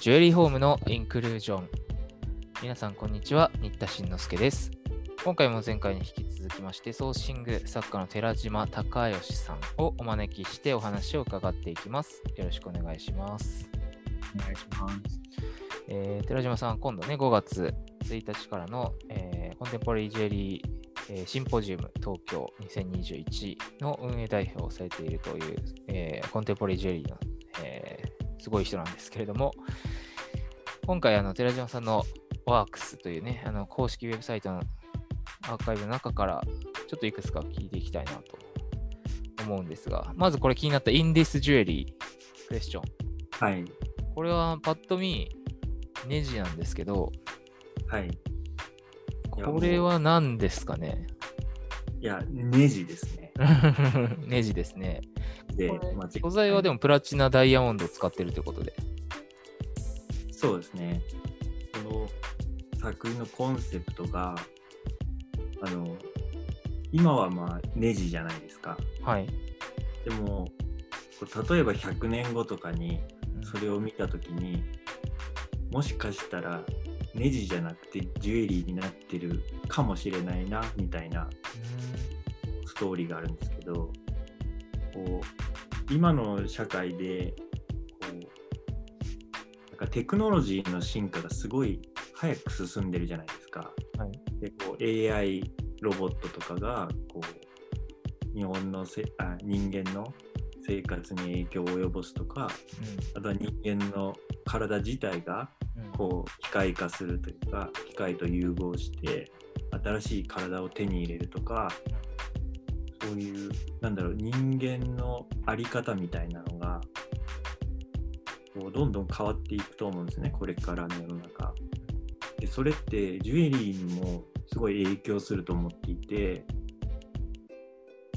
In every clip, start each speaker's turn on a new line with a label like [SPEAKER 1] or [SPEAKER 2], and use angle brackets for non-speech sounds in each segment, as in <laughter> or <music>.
[SPEAKER 1] ジュエリーホームのインクルージョン。皆さん、こんにちは。新田慎之介です。今回も前回に引き続きまして、ソーシング作家の寺島隆義さんをお招きしてお話を伺っていきます。よろしくお願いします。
[SPEAKER 2] お願いします。
[SPEAKER 1] えー寺島さん、今度ね、5月1日からの、えーコンテンポラリージュエリー、えーシンポジウム東京2021の運営代表をされているという、えーコンテンポラリージュエリーの、えーすごい人なんですけれども、今回、あの寺島さんのワークスというね、あの公式ウェブサイトのアーカイブの中から、ちょっといくつか聞いていきたいなと思うんですが、まずこれ気になった In This Jewelry クエスチョン。
[SPEAKER 2] はい。
[SPEAKER 1] これはパッと見、ネジなんですけど、
[SPEAKER 2] はい。
[SPEAKER 1] これは何ですかね？
[SPEAKER 2] いや、ネジですね。
[SPEAKER 1] ネジですね。<laughs>
[SPEAKER 2] で
[SPEAKER 1] 素材はでもプラチナダイヤモンドを使ってるということで。
[SPEAKER 2] そうですね。この作品のコンセプトが、あの、今はまあネジじゃないですか。
[SPEAKER 1] はい。
[SPEAKER 2] でも、例えば100年後とかにそれを見たときに、もしかしたらネジじゃなくてジュエリーになってるかもしれないな、みたいなストーリーがあるんですけどこう今の社会でかテクノロジーの進化がすごい早く進んでるじゃないですか。
[SPEAKER 1] はい。
[SPEAKER 2] でこう AI ロボットとかがこう日本のせあ人間の生活に影響を及ぼすとかあとは人間の体自体が
[SPEAKER 1] うん。うん
[SPEAKER 2] こう機械化するというか機械と融合して新しい体を手に入れるとかそういうなんだろう人間の在り方みたいなのがこうどんどん変わっていくと思うんですねこれからの世の中。でそれってジュエリーにもすごい影響すると思っていて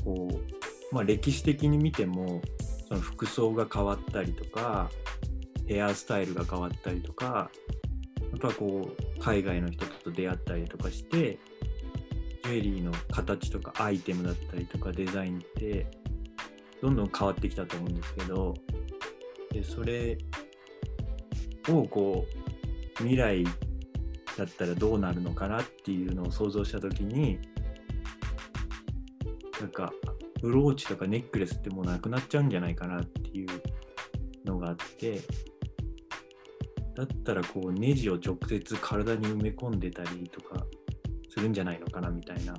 [SPEAKER 2] こう、まあ、歴史的に見てもその服装が変わったりとかヘアスタイルが変わったりとかあとはこう海外の人と出会ったりとかしてジュエリーの形とかアイテムだったりとかデザインってどんどん変わってきたと思うんですけどでそれをこう未来だったらどうなるのかなっていうのを想像した時になんかブローチとかネックレスってもうなくなっちゃうんじゃないかなっていうのがあってだったらこうネジを直接体に埋め込んでたりとかするんじゃないのかなみたいな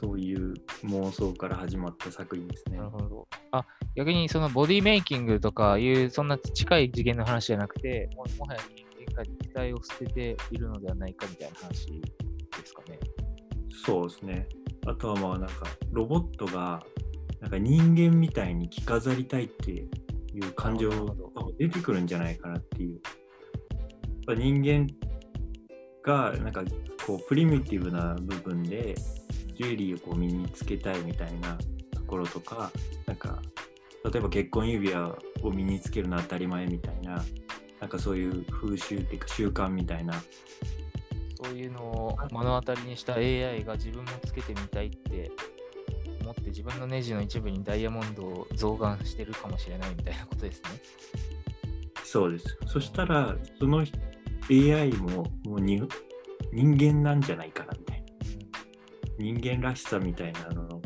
[SPEAKER 2] そういう妄想から始まった作品ですね
[SPEAKER 1] なる。ほど。あ、逆にそのボディメイキングとかいうそんな近い次元の話じゃなくて、ももはや人間が肉体を捨てているのではないかみたいな話ですかね。
[SPEAKER 2] そうですね。あとはまあなんかロボットがなんか人間みたいに着飾りたいっていう感情が出てくるんじゃないかなっていう。やっぱ人間がなんかこうプリミティブな部分でジュエリーをこう身につけたいみたいなところとか、なんか例えば結婚指輪を身につけるのは当たり前みたいな、なんかそういう風習っていうか習慣みたいな
[SPEAKER 1] そういうのを目の当たりにした AI が自分もつけてみたいって思って自分のネジの一部にダイヤモンドを増眼してるかもしれないみたいなことですね。
[SPEAKER 2] そうです。そしたら、その AI ももうに人間なんじゃないかなみたいな。人間らしさみたいなのを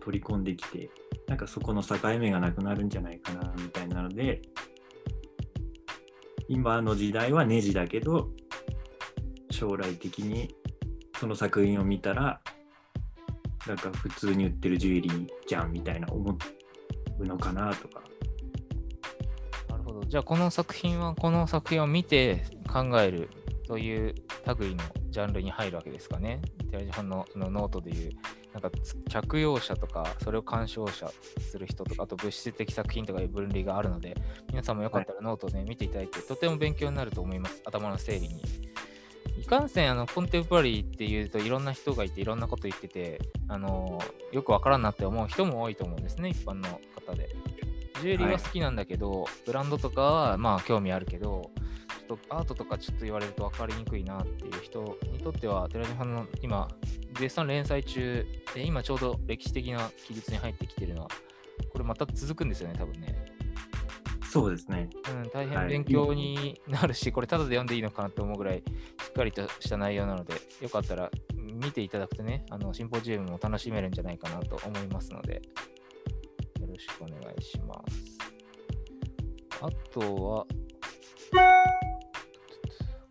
[SPEAKER 2] 取り込んできて、なんかそこの境目がなくなるんじゃないかなみたいなので、今の時代はネジだけど、将来的にその作品を見たら、なんか普通に売ってるジュエリーじゃんみたいな思うのかなとか。
[SPEAKER 1] なるほど。じゃあこの作品はこの作品を見て考えるという類のジャンルに入るわけですかね。寺島さんののノートでいうなんか着用者とかそれを鑑賞する人とかあと物質的作品とかいう分類があるので皆さんもよかったらノートをね、見ていただいてとても勉強になると思います頭の整理に。いかんせんあのコンテンポラリーっていうといろんな人がいていろんなこと言っててあのよくわからんなって思う人も多いと思うんですね一般の方で。ジュエリーは好きなんだけど、ブランドとかはまあ興味あるけどちょっとアートとかちょっと言われると分かりにくいなっていう人にとっては寺島さんの今絶賛連載中で今ちょうど歴史的な記述に入ってきてるのはこれまた続くんですよね多分ね。
[SPEAKER 2] そうですね。
[SPEAKER 1] うん、大
[SPEAKER 2] はい
[SPEAKER 1] 変勉強になるし、これただで読んでいいのかなって思うぐらいしっかりとした内容なので、よかったらうん見ていただくとね、あのシンポジウムも楽しめるんじゃないかなと思いますので、よろしくお願いします。あとは、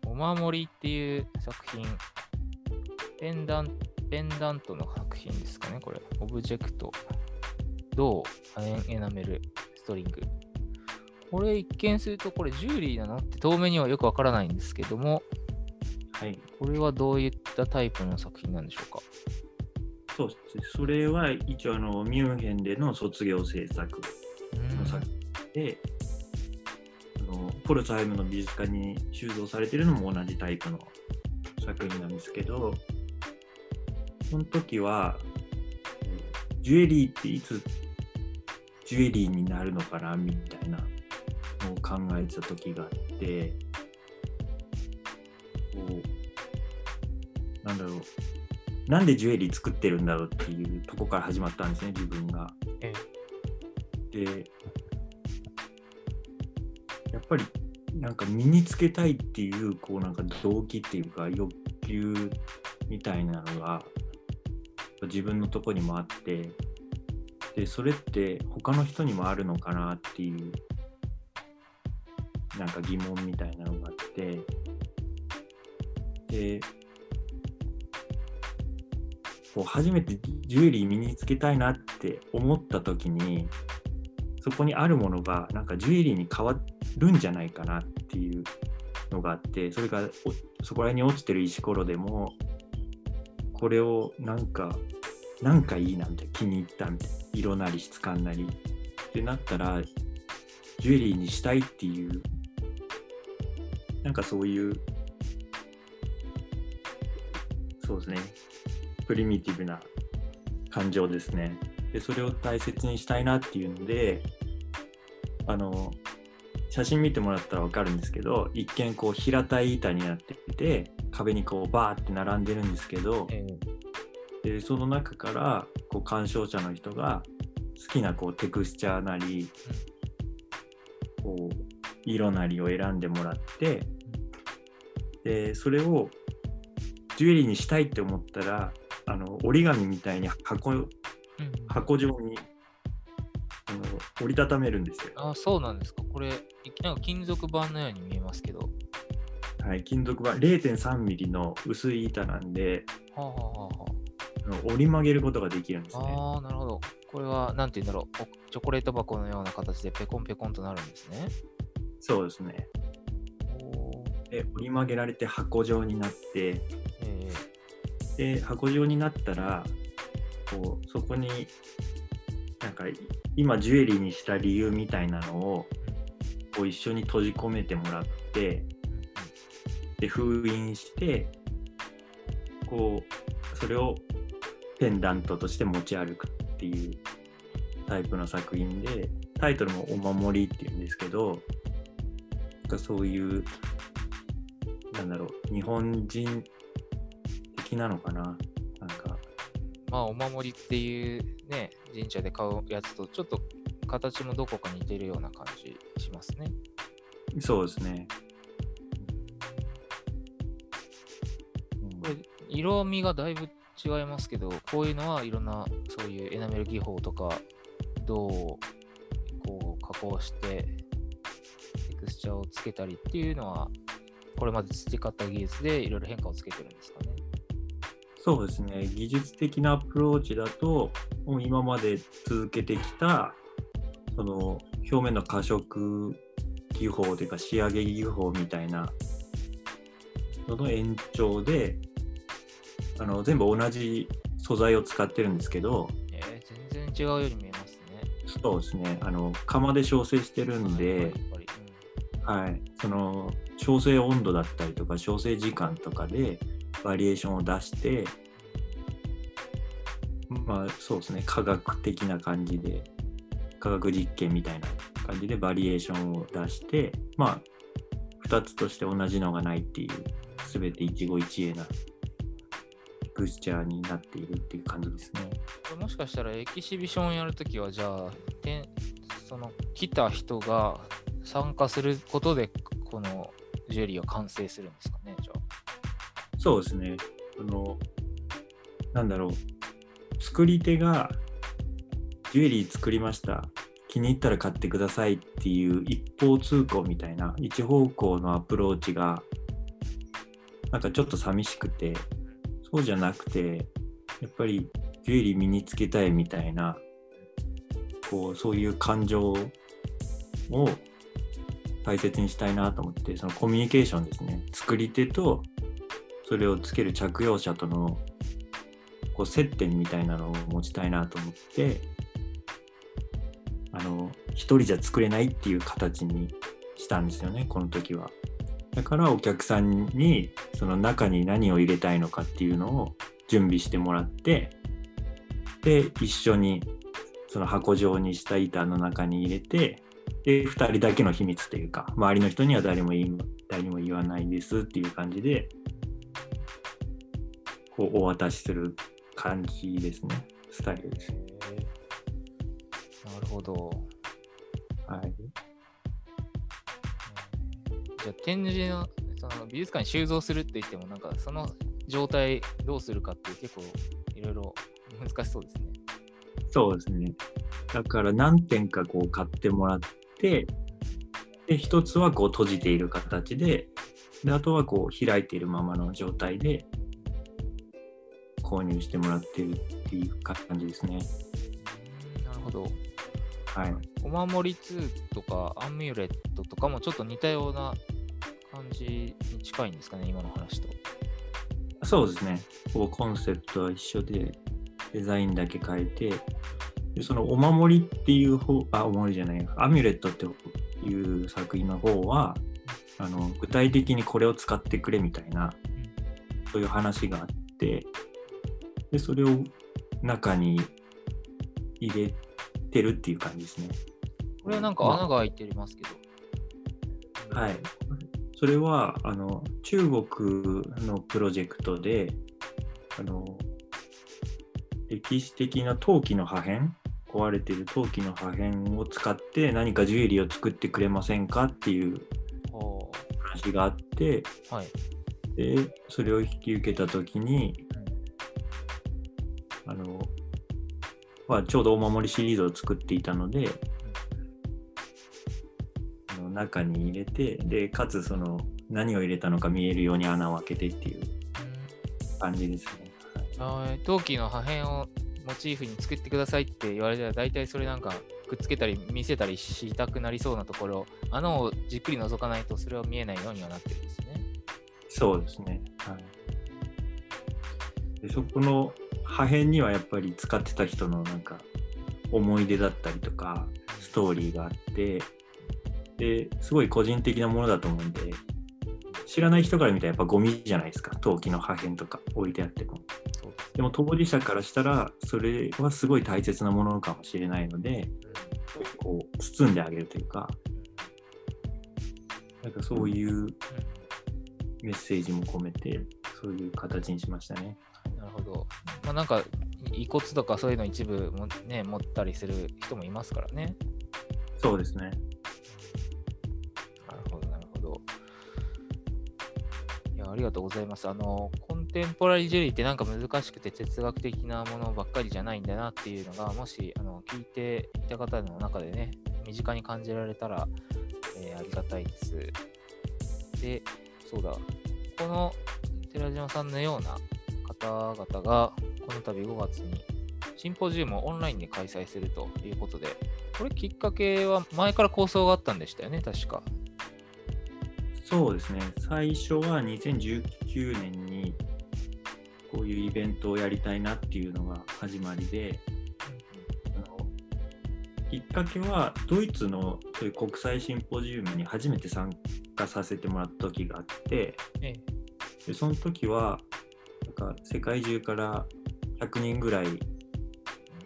[SPEAKER 1] お守りっていう作品、ペンダンペンダントの作品ですかね、これ。オブジェクト、銅、亜鉛エナメル、ストリング。これ一見すると、これジュエリーなのって遠目にはよくわからないんですけども、
[SPEAKER 2] はい。
[SPEAKER 1] これはどういったタイプの作品なんでしょうか？
[SPEAKER 2] そうですね。それは一応あのミュンヘンでの卒業制作の作品で、あのポルツハイムの美術館に収蔵されているのも同じタイプの作品なんですけど、その時は、ジュエリーっていつジュエリーになるのかなみたいなのを考えてた時があって、こう、なんだろう、なんでジュエリー作ってるんだろうっていうとこから始まったんですね、自分が。
[SPEAKER 1] え
[SPEAKER 2] で、やっぱりなんか身につけたいっていう、こうなんか動機っていうか欲求みたいなのが自分のとこにもあって、で、それって他の人にもあるのかなっていう、なんか疑問みたいなのがあって、で、こう初めてジュエリー身につけたいなって思った時にそこにあるものがなんかジュエリーに変わるんじゃないかなっていうのがあってそれがそこら辺に落ちてる石ころでもこれをなんかなんかいいなみたいな気に入ったみたいな色なり質感なりってなったらジュエリーにしたいっていうなんかそういうそうですねプリミティブな感情ですね。で、それを大切にしたいなっていうので、あの、写真見てもらったらわかるんですけど、一見こう平たい板になっていて、壁にこうバーって並んでるんですけど、
[SPEAKER 1] え
[SPEAKER 2] でその中からこう鑑賞者の人が好きなこうテクスチャーなり、こう色なりを選んでもらって、でそれをジュエリーにしたいって思ったらあの折り紙みたいに箱
[SPEAKER 1] うん
[SPEAKER 2] 箱状にあの折りたためるんですよ。
[SPEAKER 1] あ、そうなんですか。これ、いなんか金属板のように見えますけど。
[SPEAKER 2] はい、金属板0.3ミリの薄い板なんで
[SPEAKER 1] はあ、はあはあ
[SPEAKER 2] 折り曲げることができるんですね。
[SPEAKER 1] あ、あーなるほど。これは、なんて言うんだろう。おチョコレート箱のような形でペコンペコンとなるんですね。
[SPEAKER 2] そうですね。で折り曲げられて箱状になって
[SPEAKER 1] え
[SPEAKER 2] で箱状になったらこうそこになんか今ジュエリーにした理由みたいなのをこう一緒に閉じ込めてもらってで封印してこうそれをペンダントとして持ち歩くっていうタイプの作品でタイトルも「お守り」っていうんですけどなんかそういうなんだろう日本人的なのかな？なんか
[SPEAKER 1] まあ、お守りっていうね、神社で買うやつと、ちょっと形もどこか似てるような感じしますね。
[SPEAKER 2] そうですね。
[SPEAKER 1] 色味がだいぶ違いますけど、こういうのはいろんなそういうエナメル技法とか、どうこう加工して、テクスチャーをつけたりっていうのは、これまで培った技術でいろいろ変化をつけてるんですかね。
[SPEAKER 2] そうですね。技術的なアプローチだと、もう今まで続けてきた、その表面の加色技法というか仕上げ技法みたいなのの延長で、あの全部同じ素材を使ってるんですけど、
[SPEAKER 1] えー全然違うように見えますね。
[SPEAKER 2] そうですね。あの窯で調整してるん
[SPEAKER 1] やっ
[SPEAKER 2] で、
[SPEAKER 1] ぱり、
[SPEAKER 2] はい、その調整温度だったりとか調整時間とかでバリエーションを出してまあそうですね科学的な感じで科学実験みたいな感じでバリエーションを出してまあ2つとして同じのがないっていう全て一期一会なテクスチャーになっているっていう感じですね。
[SPEAKER 1] これもしかしたらエキシビションやるときは、じゃあ、てんその来た人が参加することで、このジュエリーは完成するんですかね、じゃあ。
[SPEAKER 2] そうですね。あの、なんだろう。作り手がジュエリー作りました。気に入ったら買ってくださいっていう一方通行みたいな一方向のアプローチがなんかちょっと寂しくてそうじゃなくてやっぱりジュエリー身につけたいみたいなこうそういう感情を大切にしたいなと思ってそのコミュニケーションですね。作り手とそれをつける着用者とのこう接点みたいなのを持ちたいなと思ってあの一人じゃ作れないっていう形にしたんですよねこの時は。だからお客さんにその中に何を入れたいのかっていうのを準備してもらってで一緒にその箱状にした板の中に入れてで2人だけの秘密というか周りの人には誰も言い誰にも言わないですっていう感じでこうお渡しする感じですねスタイルです。
[SPEAKER 1] なるほど。
[SPEAKER 2] はい、
[SPEAKER 1] じゃあ展示のその美術館に収蔵するって言っても、なんかその状態どうするかって結構いろいろ難しそうですね。
[SPEAKER 2] そうですね。だから何点かこう買ってもらって、で、一つはこう閉じている形で、で、あとはこう開いているままの状態で購入してもらってるっていう感じですね。
[SPEAKER 1] なるほど。
[SPEAKER 2] はい。
[SPEAKER 1] お守り2とかアンミュレットとかもちょっと似たような感じに近いんですかね、今の話と。
[SPEAKER 2] そうですね。こうコンセプトは一緒で、デザインだけ変えて、でそのお守りっていう方、あ、お守りじゃない、アミュレットっていう作品の方は、あの具体的にこれを使ってくれみたいな、そういう話があって、で、それを中に入れてるっていう感じですね。
[SPEAKER 1] これはなんか穴が開いてますけど。
[SPEAKER 2] はい。それはあの中国のプロジェクトであの歴史的な陶器の破片壊れてる陶器の破片を使って何かジュエリーを作ってくれませんかっていう
[SPEAKER 1] は
[SPEAKER 2] 話があって
[SPEAKER 1] あはい。
[SPEAKER 2] でそれを引き受けた時にあの、まあ、ちょうどお守りシリーズを作っていたので中に入れてでかつその何を入れたのか見えるように穴を開けてっていう感じですね。
[SPEAKER 1] あー陶器の破片をモチーフに作ってくださいって言われたら大体それなんかくっつけたり見せたりしたくなりそうなところ穴をじっくり覗かないとそれは見えないようにはなってるんですね。
[SPEAKER 2] そうですね。はい、でそこの破片にはやっぱり使ってた人のなんか思い出だったりとかストーリーがあってですごい個人的なものだと思うんで知らない人から見たらやっぱゴミじゃないですか陶器の破片とか置いてあっても。でも当事者からしたらそれはすごい大切なものかもしれないのでこう包んであげるというかなんかそういうメッセージも込めてそういう形にしましたね。
[SPEAKER 1] なるほど。まあなんか遺骨とかそういうの一部もね持ったりする人もいますからね。
[SPEAKER 2] そうですね。
[SPEAKER 1] ありがとうございます。あの、コンテンポラリージュリーってなんか難しくて哲学的なものばっかりじゃないんだなっていうのが、もし、あの、聞いていた方の中でね、身近に感じられたら、えーありがたいです。で、そうだ、この寺島さんのような方々が、この度5月にシンポジウムをオンラインで開催するということで、これきっかけは前から構想があったんでしたよね、確か。
[SPEAKER 2] そうですね。最初は2019年にこういうイベントをやりたいなっていうのが始まりで、あのきっかけはドイツのそういう国際シンポジウムに初めて参加させてもらった時があって、
[SPEAKER 1] え
[SPEAKER 2] でその時はなんか世界中から100人ぐらい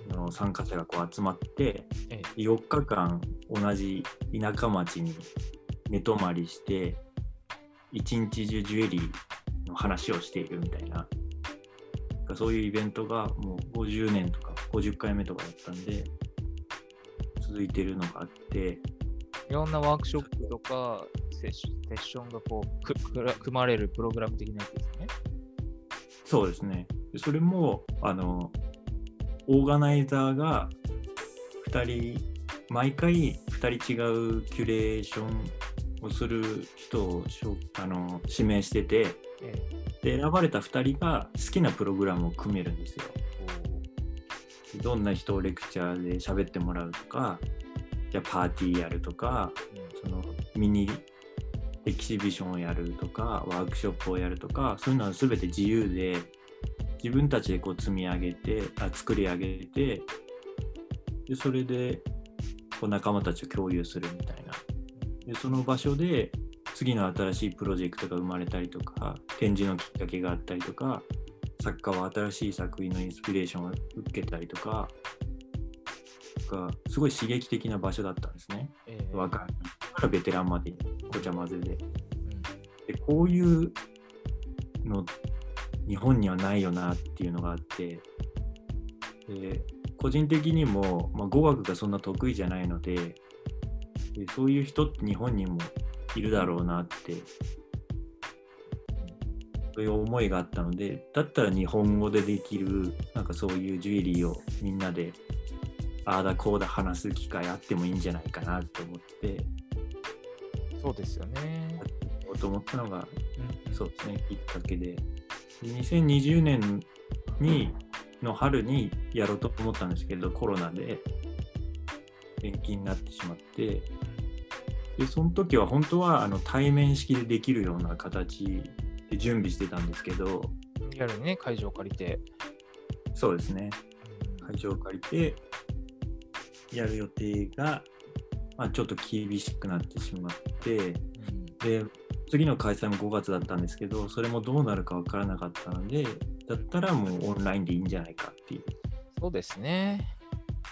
[SPEAKER 2] の参加者がこう集まって
[SPEAKER 1] え
[SPEAKER 2] 4日間同じ田舎町に寝泊まりして一日中ジュエリーの話をしているみたいなそういうイベントがもう50年とか50回目とかだったんで続いてるのがあって
[SPEAKER 1] いろんなワークショップとかセッションがこうくくら組まれるプログラム的なやつですね。
[SPEAKER 2] そうですね。でそれも、あの、オーガナイザーが2人、毎回2人違うキュレーションをする人をあの指名してて、
[SPEAKER 1] え
[SPEAKER 2] で選ばれた2人が好きなプログラムを組めるんですよ。
[SPEAKER 1] え
[SPEAKER 2] どんな人をレクチャーで喋ってもらうとか、じゃあパーティーやるとか、そのミニエキシビションをやるとか、ワークショップをやるとか、そういうのは全て自由で、自分たちでこう積み上げて、あ作り上げて、でそれでこう仲間たちと共有するみたいな。でその場所で次の新しいプロジェクトが生まれたりとか、展示のきっかけがあったりとか、作家は新しい作品のインスピレーションを受けたりとか、がすごい刺激的な場所だったんですね。
[SPEAKER 1] ええ
[SPEAKER 2] 若いからベテランまでごちゃ混ぜで。
[SPEAKER 1] うん
[SPEAKER 2] でこういうの日本にはないよなっていうのがあってで個人的にも、まあ、語学がそんな得意じゃないのででそういう人って日本にもいるだろうなってそういう思いがあったのでだったら日本語でできるなんかそういうジュエリーをみんなでああだこうだ話す機会あってもいいんじゃないかなと思って
[SPEAKER 1] そうですよね
[SPEAKER 2] と思ったのが
[SPEAKER 1] うん
[SPEAKER 2] そうですね、きっかけで。で2020年にの春にやろうと思ったんですけど、コロナで延期になってしまって、でその時は本当はあの対面式でできるような形で準備してたんですけど、
[SPEAKER 1] リアルにね、会場を借りて。
[SPEAKER 2] そうですね、会場を借りてやる予定が、まあ、ちょっと厳しくなってしまって、
[SPEAKER 1] うん。
[SPEAKER 2] で次の開催も5月だったんですけどそれもどうなるか分からなかったのでだったらもうオンラインでいいんじゃないかっていう。
[SPEAKER 1] そうですね。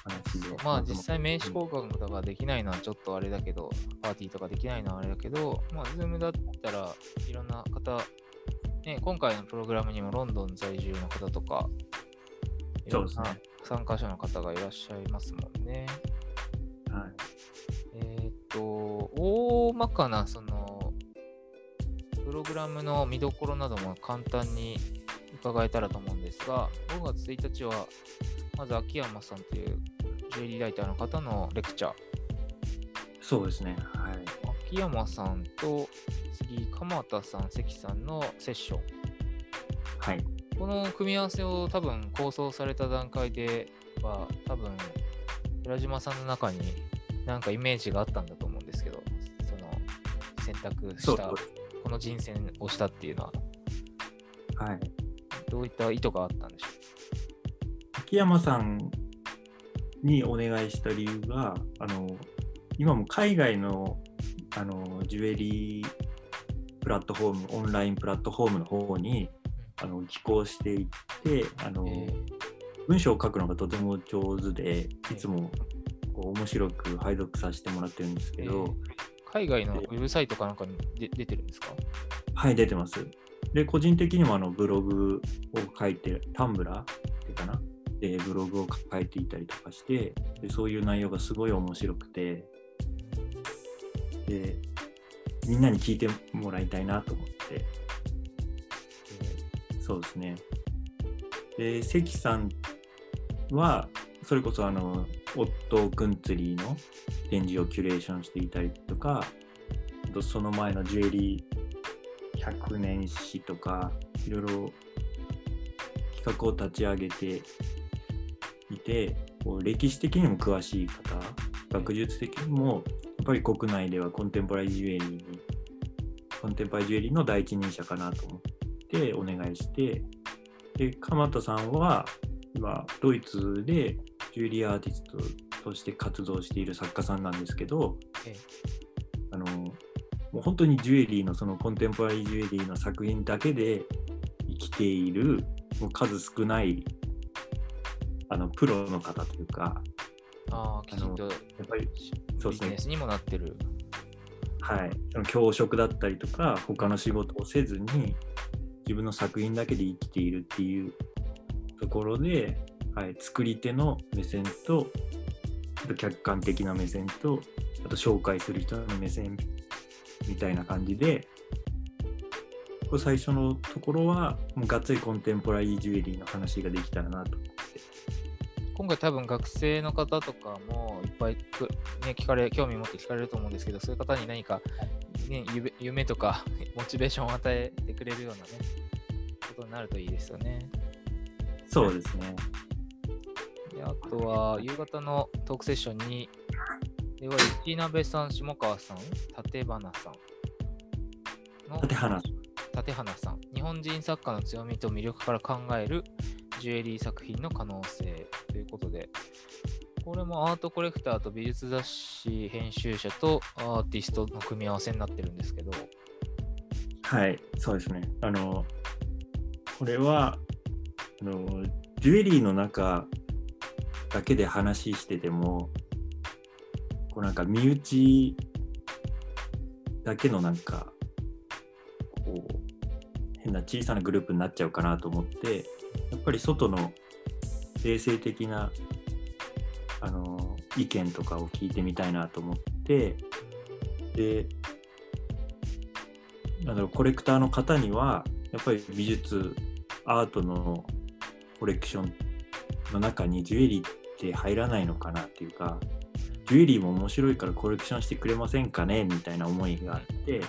[SPEAKER 2] 話で。
[SPEAKER 1] まあ実際名刺交換とかできないのはちょっとあれだけど、パーティーとかできないのはあれだけど、まあ Zoom だったらいろんな方、ね、今回のプログラムにもロンドン在住の方とか、いろんな参加者の方がいらっしゃいますもんね。
[SPEAKER 2] はい。
[SPEAKER 1] えーっと、大まかなその、プログラムの見どころなども簡単に伺えたらと思うんですが、5月1日は、まず秋山さんというジュエリーライターの方のレクチャー。
[SPEAKER 2] そうですね。はい。
[SPEAKER 1] 秋山さんと次、鎌田さん、関さんのセッション。
[SPEAKER 2] はい。
[SPEAKER 1] この組み合わせを多分構想された段階では、多分寺島さんの中になんかイメージがあったんだと思うんですけど、その選択した、この人選をしたっていうのは、
[SPEAKER 2] はい。
[SPEAKER 1] どういった意図があったんでしょ
[SPEAKER 2] 秋山さんにお願いした理由があの今も海外のあのジュエリープラットフォームオンラインプラットフォームの方にあの寄稿していってあの、文章を書くのがとても上手でいつもこう面白く拝読させてもらってるんですけど、
[SPEAKER 1] えー。海外のウェブサイトかなんかにで出てるんですか？
[SPEAKER 2] はい出てます。で個人的にもあのブログを書いてタンブラーっていうかな？でブログを書いていたりとかしてでそういう内容がすごい面白くてでみんなに聞いてもらいたいなと思って。そうですね。で関さんはそれこそあのオットー・クンツリーの展示をキュレーションしていたりとかとその前のジュエリー100年史とかいろいろ企画を立ち上げててこう歴史的にも詳しい方学術的にもやっぱり国内ではコンテンポラリージュエリーにコンテンポラリージュエリーの第一人者かなと思ってお願いしてで鎌田さんは今ドイツでジュエリーアーティストとして活動している作家さんなんですけど、
[SPEAKER 1] ええ。
[SPEAKER 2] あのもう本当にジュエリーのそのコンテンポラリージュエリーの作品だけで生きているもう数少ないあのプロの方というか
[SPEAKER 1] ああ、きちんと
[SPEAKER 2] やっぱりそうですね
[SPEAKER 1] ビジネスにもなってる。
[SPEAKER 2] はい、その教職だったりとか他の仕事をせずに自分の作品だけで生きているっていうところで、はい、作り手の目線と客観的な目線とあと紹介する人の目線みたいな感じで、これ最初のところは、もうがっつりコンテンポラリージュエリーの話ができたらなと思って。
[SPEAKER 1] 今回多分学生の方とかもいっぱいく、ね、聞かれ、興味持って聞かれると思うんですけど、そういう方に何か、ね、夢夢とか <laughs> モチベーションを与えてくれるようなね、ことになるといいですよね。
[SPEAKER 2] そうですね。
[SPEAKER 1] であとは、夕方のトークセッションに、では、石鍋さん、下川さん、立花さんの
[SPEAKER 2] 立花
[SPEAKER 1] 立花さん、日本人作家の強みと魅力から考えるジュエリー作品の可能性ということで、これもアートコレクターと美術雑誌編集者とアーティストの組み合わせになってるんですけど、
[SPEAKER 2] はい、そうですね。あの、これは、あの、ジュエリーの中だけで話してても、こうなんか身内だけのなんか、こう、変な小さなグループになっちゃうかなと思って、やっぱり外の冷静的な、あの、意見とかを聞いてみたいなと思って、で、なんだろうコレクターの方にはやっぱり美術アートのコレクションの中にジュエリーって入らないのかなっていうかジュエリーも面白いからコレクションしてくれませんかねみたいな思いがあって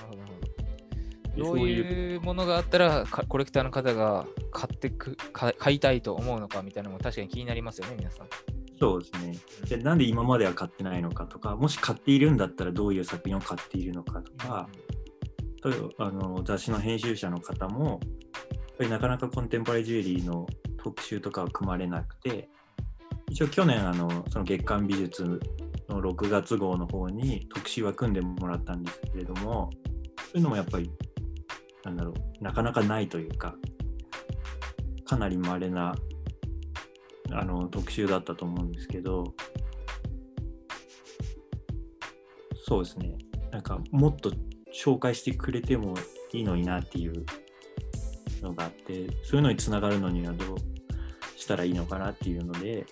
[SPEAKER 1] どういうものがあったらかコレクターの方が買ってくか買いたいと思うのかみたいなのも確かに気になりますよね、皆さん。
[SPEAKER 2] そうですねでなんで今までは買ってないのかとかもし買っているんだったらどういう作品を買っているのかとか、例えばあの雑誌の編集者の方もやっぱりなかなかコンテンポラリージュエリーの特集とかは組まれなくて一応去年あのその月刊美術の6月号の方に特集は組んでもらったんですけれどもそういうのもやっぱりなんだろうなかなかないというかかなり稀なあの特集だったと思うんですけどそうですね。なんかもっと紹介してくれてもいいのになっていうのがあってそういうのにつながるのにはどうしたらいいのかなっていうので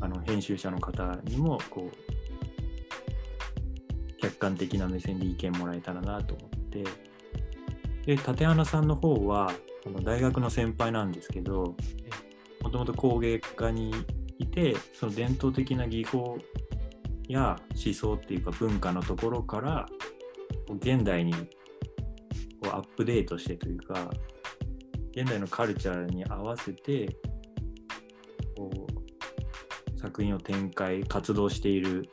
[SPEAKER 2] あの編集者の方にもこう客観的な目線で意見もらえたらなと思ってで立花さんの方はあの大学の先輩なんですけどもともと工芸家にいてその伝統的な技法や思想っていうか文化のところから現代にこうアップデートしてというか現代のカルチャーに合わせてこう作品を展開活動している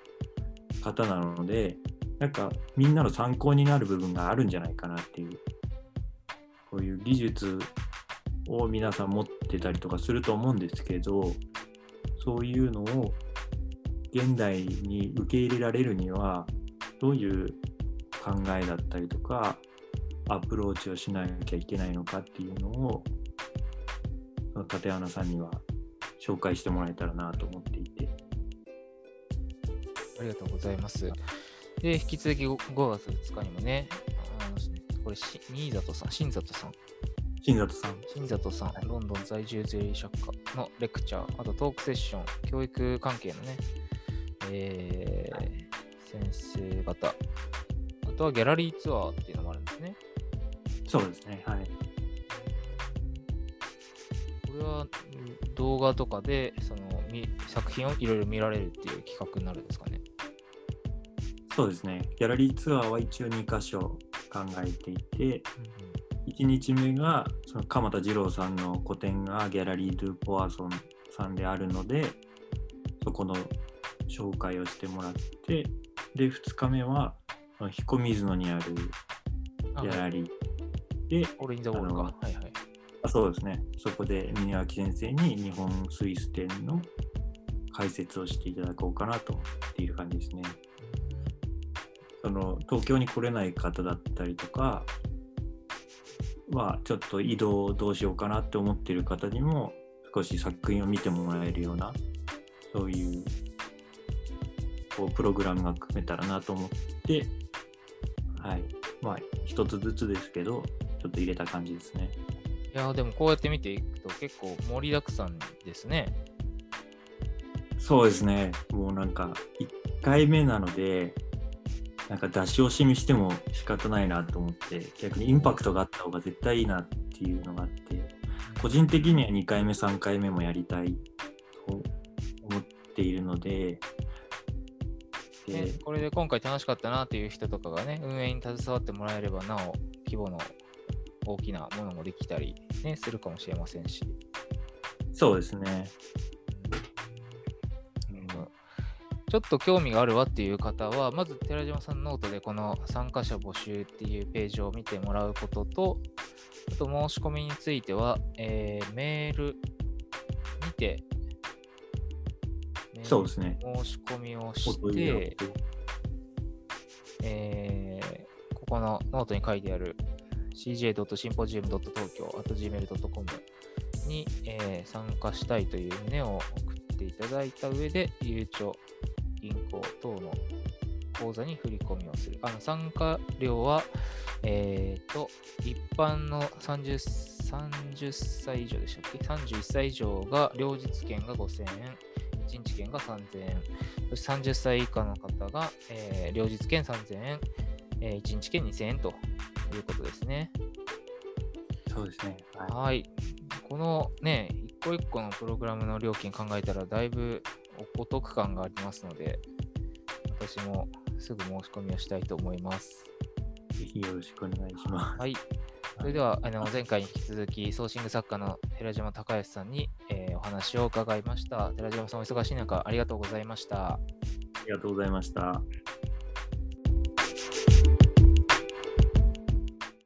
[SPEAKER 2] 方なのでなんかみんなの参考になる部分があるんじゃないかなっていうこういう技術を皆さん持ってたりとかすると思うんですけどそういうのを現代に受け入れられるにはどういう考えだったりとかアプローチをしなきゃいけないのかっていうのをその立花さんには紹介してもらえたらなと思っていて
[SPEAKER 1] ありがとうございます。で、引き続き 5, 5月2日にもね、これし、新里さん、新里さん、
[SPEAKER 2] 新里さん。
[SPEAKER 1] 新里さん、ロンドン在住ゼリー作家のレクチャー、あとトークセッション、教育関係のね、えー先生方、あとはギャラリーツアーっていうのもあるんですね。
[SPEAKER 2] そうですねはい。
[SPEAKER 1] これはうん動画とかでそのみ作品をいろいろ見られるっていう企画になるんですかね。
[SPEAKER 2] そうですね。ギャラリーツアーは一応2箇所考えていて1日目がその鎌田二郎さんの個展がギャラリー・ドゥ・ポワーソンさんであるのでそこの紹介をしてもらってで2日目は彦水野にある
[SPEAKER 1] あ
[SPEAKER 2] ギャラリーで、
[SPEAKER 1] オールインザウォールはいはい。
[SPEAKER 2] あそうですね。そこで峰脇先生に日本スイス展の解説をしていただこうかなと思っている感じですね。その東京に来れない方だったりとかはちょっと移動どうしようかなって思っている方にも少し作品を見てもらえるようなそういうこうプログラムが組めたらなと思ってはいまあ一つずつですけどちょっと入れた感じですね。
[SPEAKER 1] いやーでもこうやって見ていくと結構盛りだくさんですね。
[SPEAKER 2] そうですねもうなんかい1回目なので、なんか出し惜しみしても仕方ないなと思って、逆にインパクトがあった方が絶対いいなっていうのがあって、個人的には2回目、3回目もやりたいと思っているので、
[SPEAKER 1] ね
[SPEAKER 2] で
[SPEAKER 1] これで今回楽しかったなっていう人とかがね、運営に携わってもらえれば、なお規模の大きなものもできたり、ね、するかもしれませんし。
[SPEAKER 2] そうですね。
[SPEAKER 1] うんちょっと興味があるわっていう方は、まず寺島さんのノートでこの参加者募集っていうページを見てもらうことと、あと申し込みについては、えーメールにて、
[SPEAKER 2] そうですね。
[SPEAKER 1] 申し込みを
[SPEAKER 2] お
[SPEAKER 1] して
[SPEAKER 2] せ、
[SPEAKER 1] えーここのノートに書いてある cj.symposium.tokyo.gmail.com に、えー参加したいという旨を送っていただいた上で、ゆうちょ銀行等の口座に振り込みをする。あの参加料は、えーと、一般の 30, 30歳以上でしたっけ ?31 歳以上が、両日券が5000円、1日券が3000円、そして30歳以下の方が、えー両日券3000円、えー、1日券2000円ということですね。
[SPEAKER 2] そうですね。はい
[SPEAKER 1] はい。このね、一個一個のプログラムの料金考えたら、だいぶおお得感がありますので、私もすぐ申し込みをしたいと思います。
[SPEAKER 2] ぜひよろしくお願いします。
[SPEAKER 1] はい。それでは、あの前回に引き続き、ソーシング作家の寺島隆義さんに、えーお話を伺いました。寺島さん、お忙しい中、ありがとうございました。
[SPEAKER 2] ありがとうございました。